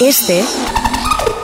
Este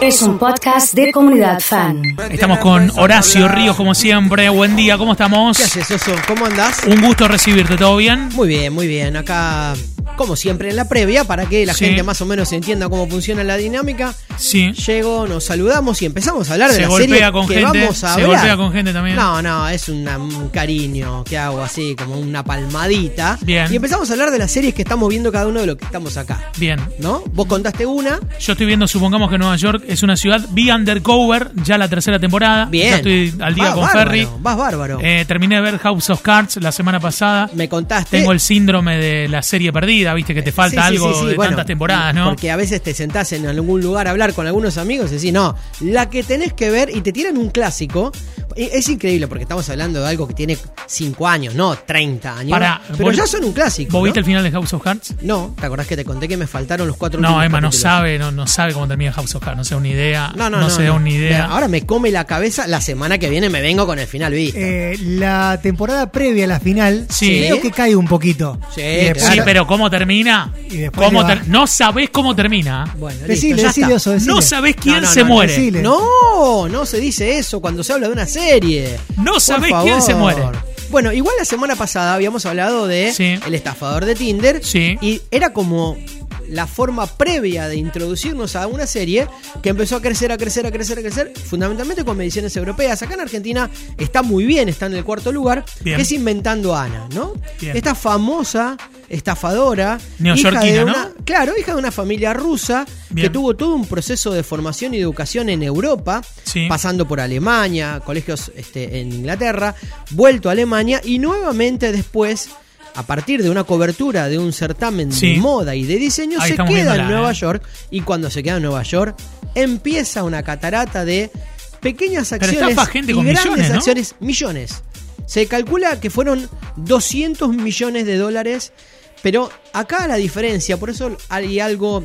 es un podcast de comunidad fan. Estamos con Horacio Ríos, como siempre. Buen día, ¿cómo estamos? ¿Qué haces, Oso? ¿Cómo andás? Un gusto recibirte, ¿todo bien? Muy bien, muy bien. Acá, como siempre, en la previa, para que la Sí. gente más o menos entienda cómo funciona la dinámica. Sí. Llego, nos saludamos y empezamos a hablar de Se la golpea serie con que gente, vamos a se hablar. golpea con gente también. No, no, es una- un cariño que hago así, como una palmadita. Bien. Y empezamos a hablar de las series que estamos viendo cada uno de los que estamos acá. Bien. ¿No? Vos contaste una. Yo estoy viendo, supongamos que Nueva York es una ciudad. Vi Undercover, ya la tercera temporada. Bien. Ya estoy al día Vas con bárbaro, Ferry. Vas bárbaro. Eh, terminé de ver House of Cards la semana pasada. Me contaste. Tengo el síndrome de la serie perdida, viste que te falta Sí, sí, algo sí, sí, de bueno, tantas temporadas, ¿no? Porque a veces te sentás en algún lugar a hablar con algunos amigos y decís, no, la que tenés que ver y te tiran un clásico. Es increíble porque estamos hablando de algo que tiene 5 años, no 30 años. Pero vos- ya son un clásico. ¿Vos ¿no? viste el final de House of Cards? No, ¿te acordás que te conté que me faltaron los cuatro No, Emma no sabe, no, no sabe cómo termina House of Cards, no se da una idea. No, no, no. se da no. una idea. Ahora me come la cabeza. La semana que viene me vengo con el final visto. Eh, la temporada previa a la final, Sí. creo que cae un poquito. Sí, después- Sí, pero ¿cómo termina? Y después ¿Cómo ter- no sabés cómo termina. bueno, listo, Decile, ya decile, está. Oso, decile. No sabés quién No, no, se no, muere. decile. No, no se dice eso cuando se habla de una serie. No Por sabés quién se muere. Bueno, igual la semana pasada habíamos hablado de Sí. el estafador de Tinder. Sí. Y era como la forma previa de introducirnos a una serie que empezó a crecer, a crecer, a crecer, a crecer, fundamentalmente con mediciones europeas. Acá en Argentina está muy bien, está en el cuarto lugar, Bien. que es Inventando a Ana, ¿no? Bien. Esta famosa estafadora, Neoyorquina, hija de ¿no? una, claro, hija de una familia rusa Bien. que tuvo todo un proceso de formación y educación en Europa, Sí. pasando por Alemania, colegios este, en Inglaterra, vuelto a Alemania y nuevamente después, a partir de una cobertura de un certamen Sí. de moda y de diseño, Ahí se queda en Nueva eh. York y cuando se queda en Nueva York empieza una catarata de pequeñas acciones gente y grandes millones, ¿no? acciones, millones. Se calcula que fueron 200 millones de dólares, pero acá la diferencia, por eso hay algo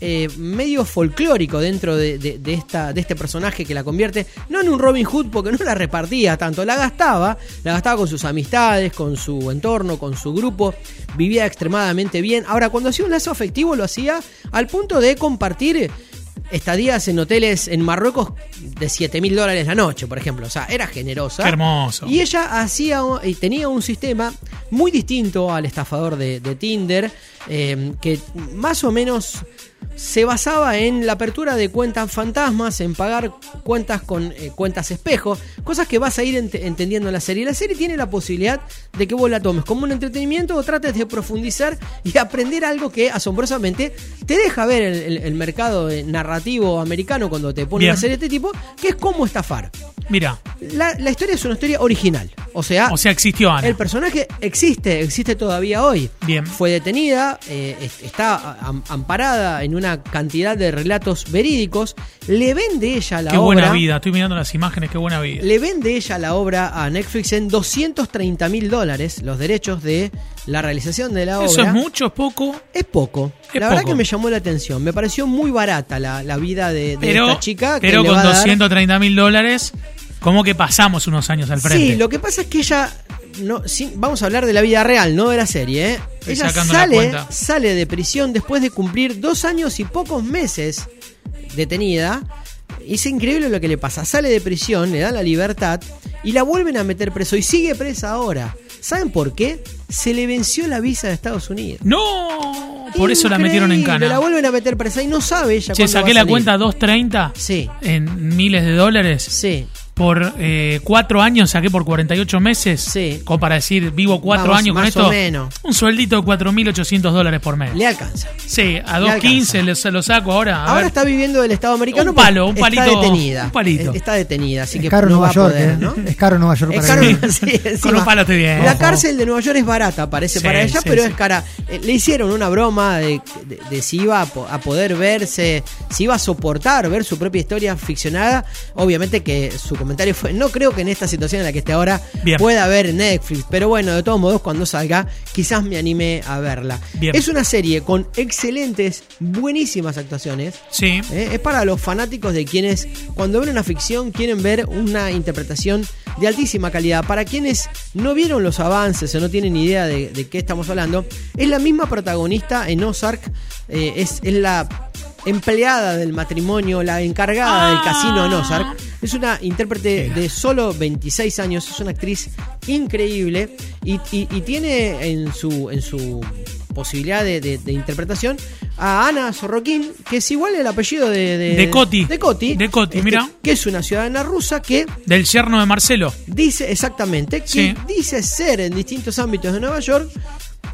eh, medio folclórico dentro de, de- esta, de este personaje que la convierte, no en un Robin Hood porque no la repartía tanto, la gastaba, la gastaba con sus amistades, con su entorno, con su grupo, vivía extremadamente bien. Ahora, cuando hacía un lazo afectivo lo hacía al punto de compartir estadías en hoteles en Marruecos de 7 mil dólares la noche, por ejemplo. O sea, era generosa. Qué hermoso. Y ella hacía y tenía un sistema muy distinto al estafador de, de Tinder, eh, que más o menos se basaba en la apertura de cuentas fantasmas, en pagar cuentas con eh, cuentas espejo, cosas que vas a ir ent- entendiendo en la serie. La serie tiene la posibilidad de que vos la tomes como un entretenimiento o trates de profundizar y aprender algo que asombrosamente te deja ver el, el- el mercado eh, narrativo americano cuando te pone Bien. una serie de este tipo, que es cómo estafar. Mira, La, la historia es una historia original. O sea, o sea, existió Ana. el personaje existe, existe todavía hoy. Bien. Fue detenida, eh, est- está am- amparada en una cantidad de relatos verídicos. Le vende ella la Qué obra. buena vida, estoy mirando las imágenes, qué buena vida. Le vende ella la obra a Netflix en 230 mil dólares, los derechos de la realización de la obra. ¿Eso es mucho, es poco? Es poco. Es la verdad que me llamó la atención. Me pareció muy barata la, la vida de, de Pero, esta chica. pero con va a dar- 230 mil dólares, ¿cómo que pasamos unos años al frente? Sí, lo que pasa es que ella. No, sí, vamos a hablar de la vida real, no de la serie. ¿eh? Ella sale, sale de prisión después de cumplir dos años y pocos meses detenida. Y es increíble lo que le pasa. Sale de prisión, le dan la libertad y la vuelven a meter preso y sigue presa ahora. ¿Saben por qué? Se le venció la visa de Estados Unidos. No, por eso la metieron en Increíble, La cana. vuelven a meter presa y no sabe ella Che, cuándo va saqué a la cuenta 230 Sí, en miles de dólares. sí. Por eh, cuatro años saqué por 48 meses. Sí. Como para decir, vivo cuatro Vamos, años con más esto. o menos. Un sueldito de 4.800 dólares por mes. Le alcanza. Sí, a Le 2.15 le- se lo saco ahora. a Ahora ver. está viviendo del Estado americano. Un palo, un palito, Está detenida. un palito. Eh, Está detenida, así es que caro no Nueva va a York, poder, ¿eh? ¿no? Es caro Nueva York Es caro, sí, encima. Con un palo estoy bien. La cárcel de Nueva York es barata, parece Sí, para ella, sí, pero sí. es cara. Le hicieron una broma de, de- de si iba a, a poder verse, si iba a soportar ver su propia historia ficcionada. Obviamente que su comentario fue: No creo que en esta situación en la que esté ahora Bien. pueda ver Netflix, pero bueno, de todos modos, cuando salga, quizás me anime a verla. Bien. Es una serie con excelentes, buenísimas actuaciones. Sí. ¿eh? Es para los fanáticos de quienes, cuando ven una ficción, quieren ver una interpretación de altísima calidad. Para quienes no vieron los avances o no tienen idea de, de qué estamos hablando, es la misma protagonista en Ozark. eh, es, es la empleada del matrimonio, la encargada del Ah. casino en Ozark. Es una intérprete de solo 26 años, es una actriz increíble y, y- y tiene en su, en su posibilidad de, de- de interpretación a Ana Sorroquín, que es igual el apellido de... De, De Coti. De Coti. De Coti, este, mira. Que es una ciudadana rusa que Del yerno de Marcelo. dice exactamente que Sí. dice ser en distintos ámbitos de Nueva York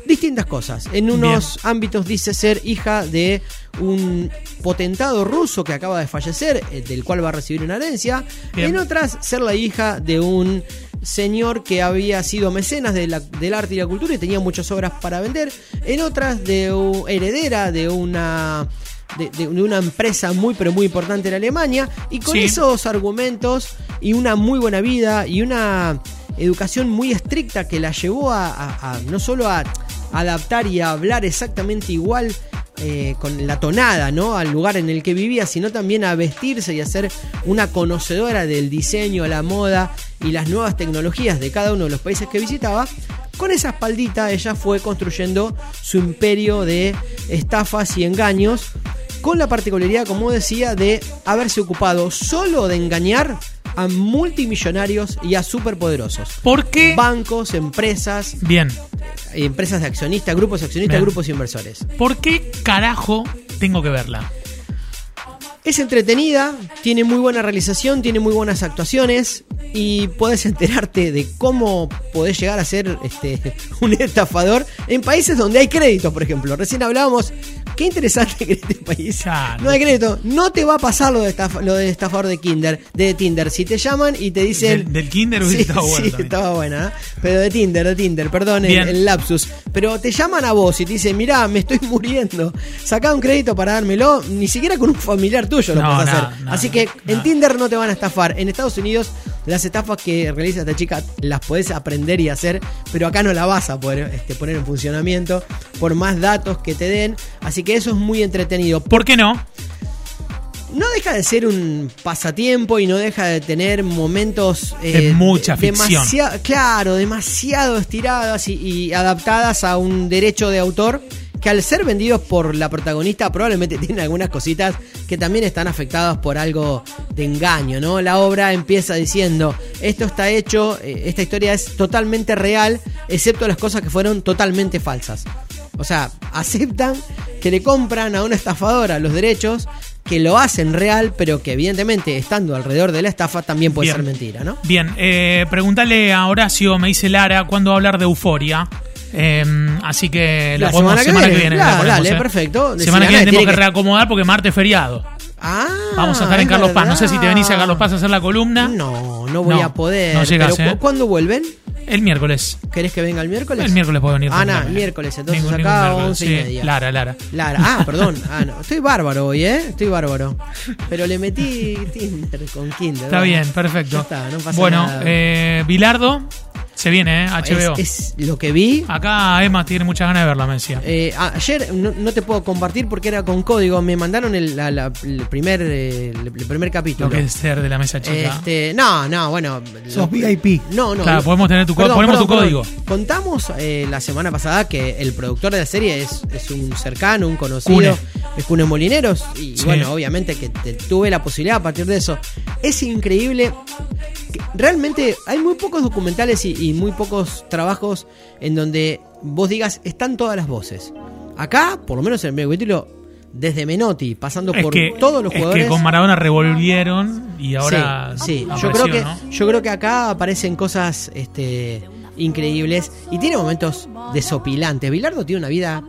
distintas cosas. En unos ámbitos dice ser hija de un potentado ruso que acaba de fallecer, eh, del cual va a recibir una herencia. Bien. En otras, ser la hija de un señor que había sido mecenas de la- del arte y la cultura y tenía muchas obras para vender. En otras, de u- heredera de una de, de- de una empresa muy pero muy importante en Alemania y con Sí. esos argumentos y una muy buena vida y una educación muy estricta que la llevó a, a- a no solo a adaptar y a hablar exactamente igual eh, con la tonada, ¿no? Al lugar en el que vivía, sino también a vestirse y a ser una conocedora del diseño, la moda y las nuevas tecnologías de cada uno de los países que visitaba. Con esa espaldita ella fue construyendo su imperio de estafas y engaños, con la particularidad, como decía, de haberse ocupado solo de engañar a multimillonarios y a superpoderosos. ¿Por qué? Bancos, empresas, Bien. Empresas de accionistas, grupos de accionistas, Bien. grupos inversores. ¿Por qué carajo tengo que verla? Es entretenida, tiene muy buena realización, tiene muy buenas actuaciones y puedes enterarte de cómo podés llegar a ser este, un estafador en países donde hay créditos, por ejemplo. Recién hablábamos, qué interesante que en este país Claro. no hay crédito. No te va a pasar lo de, estaf- lo de estafador de Kinder, de Tinder. Si te llaman y te dicen... Del- del Kinder hubiese sí, estado bueno Sí, también. estaba buena, ¿eh? pero de Tinder, de Tinder, perdón el, lapsus. Pero te llaman a vos y te dicen, mirá, me estoy muriendo, sacá un crédito para dármelo, ni siquiera con un familiar tuyo lo No, hacer. Así que en. Tinder no te van a estafar. En Estados Unidos las estafas que realiza esta chica las podés aprender y hacer, pero acá no la vas a poder este, poner en funcionamiento por más datos que te den. Así que eso es muy entretenido. ¿Por qué no? No deja de ser un pasatiempo y no deja de tener momentos eh, De mucha ficción. demasiado- claro, demasiado estiradas y, y adaptadas a un derecho de autor que al ser vendidos por la protagonista probablemente tienen algunas cositas que también están afectadas por algo de engaño, ¿no? La obra empieza diciendo, esto está hecho, eh, esta historia es totalmente real, excepto las cosas que fueron totalmente falsas. O sea, aceptan que le compran a una estafadora los derechos, que lo hacen real, pero que evidentemente estando alrededor de la estafa también puede Bien. ser mentira, ¿no? Bien, eh, preguntale a Horacio, me dice Lara, cuándo va a hablar de euforia. Eh, así que la, La podemos semana que viene, la claro, ponemos, dale, eh. perfecto. Semana que viene tenemos que que- reacomodar porque martes es feriado. Ah, Vamos a estar en Carlos Paz. No sé si te venís a Carlos Paz a hacer la columna. No, no voy No, a poder. no pero ¿eh? ¿cu- ¿Cuándo vuelven? El miércoles. ¿Querés que venga el miércoles? El miércoles puedo venir. Ah, no, miércoles, entonces Ningún- acá ningún miércoles, 11 y sí. media. Lara, Lara. Lara. Ah, perdón. Ah, no. Estoy bárbaro hoy, ¿eh? Estoy bárbaro. Pero le metí Tinder con Kinder. Está bueno. bien, perfecto. Ya está, no pasa bueno, nada. eh, Bilardo se viene, ¿eh? HBO. Es, es lo que vi. Acá Emma tiene muchas ganas de verla, me decía. Eh, ayer no, no te puedo compartir porque era con código. Me mandaron el, la- la- el primer, eh, el, el primer capítulo. Lo que es ser de la mesa chica. Este, no, no, bueno. Sos lo- VIP. No, no. Claro, lo- podemos tener tu ponemos tu código. Contamos eh, la semana pasada que el productor de la serie es, es un cercano, un conocido. Cune. Es Cune Molineros. Y Sí. bueno, obviamente que te- tuve la posibilidad a partir de eso. Es increíble. Realmente hay muy pocos documentales y, y muy pocos trabajos en donde vos digas están todas las voces. Acá, por lo menos en el primer capítulo, desde Menotti, pasando es por que, todos los es jugadores. que con Maradona revolvieron y ahora. Sí, sí. yo creo que ¿no? yo creo que acá aparecen cosas este increíbles y tiene momentos desopilantes. Bilardo tiene una vida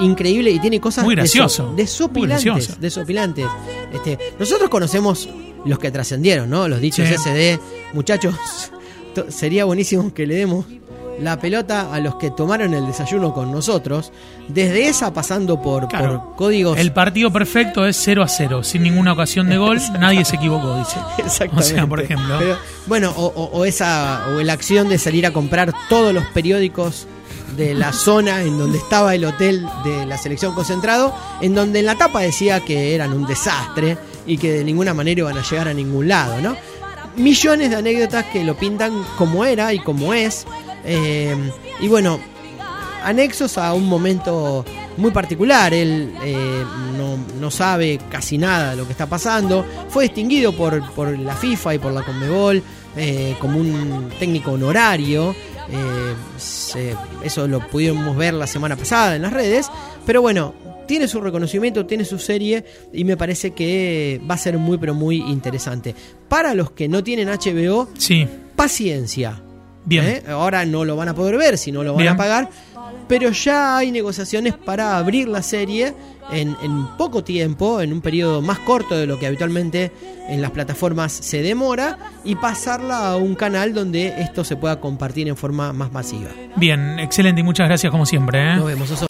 increíble y tiene cosas Muy gracioso, muy desopilantes, gracioso. desopilantes. Este, nosotros conocemos los que trascendieron, ¿no? Los dichos Sí. SD, muchachos. to- Sería buenísimo que le demos la pelota a los que tomaron el desayuno con nosotros, desde esa pasando por, Claro. por códigos El partido perfecto es 0 a 0, sin ninguna ocasión de gol, nadie se equivocó, dice. Exactamente. O sea, por ejemplo. Pero, bueno, o, o- o esa o la acción de salir a comprar todos los periódicos de la zona en donde estaba el hotel de la selección concentrado, en donde en la tapa decía que eran un desastre y que de ninguna manera iban a llegar a ningún lado, ¿no? Millones de anécdotas que lo pintan como era y como es. eh, y bueno, anexos a un momento muy particular. Él eh, no, sabe casi nada de lo que está pasando. Fue distinguido por, por la FIFA y por la Conmebol eh, como un técnico honorario. Eh, eso lo pudimos ver la semana pasada en las redes. Pero bueno, tiene su reconocimiento, tiene su serie y me parece que va a ser muy pero muy interesante. Para los que no tienen HBO, Sí, paciencia. bien. ¿eh? Ahora no lo van a poder ver si no lo van Bien. a pagar. Pero ya hay negociaciones para abrir la serie en, en poco tiempo, en un periodo más corto de lo que habitualmente en las plataformas se demora, y pasarla a un canal donde esto se pueda compartir en forma más masiva. Bien, excelente y muchas gracias como siempre. ¿eh? Nos vemos.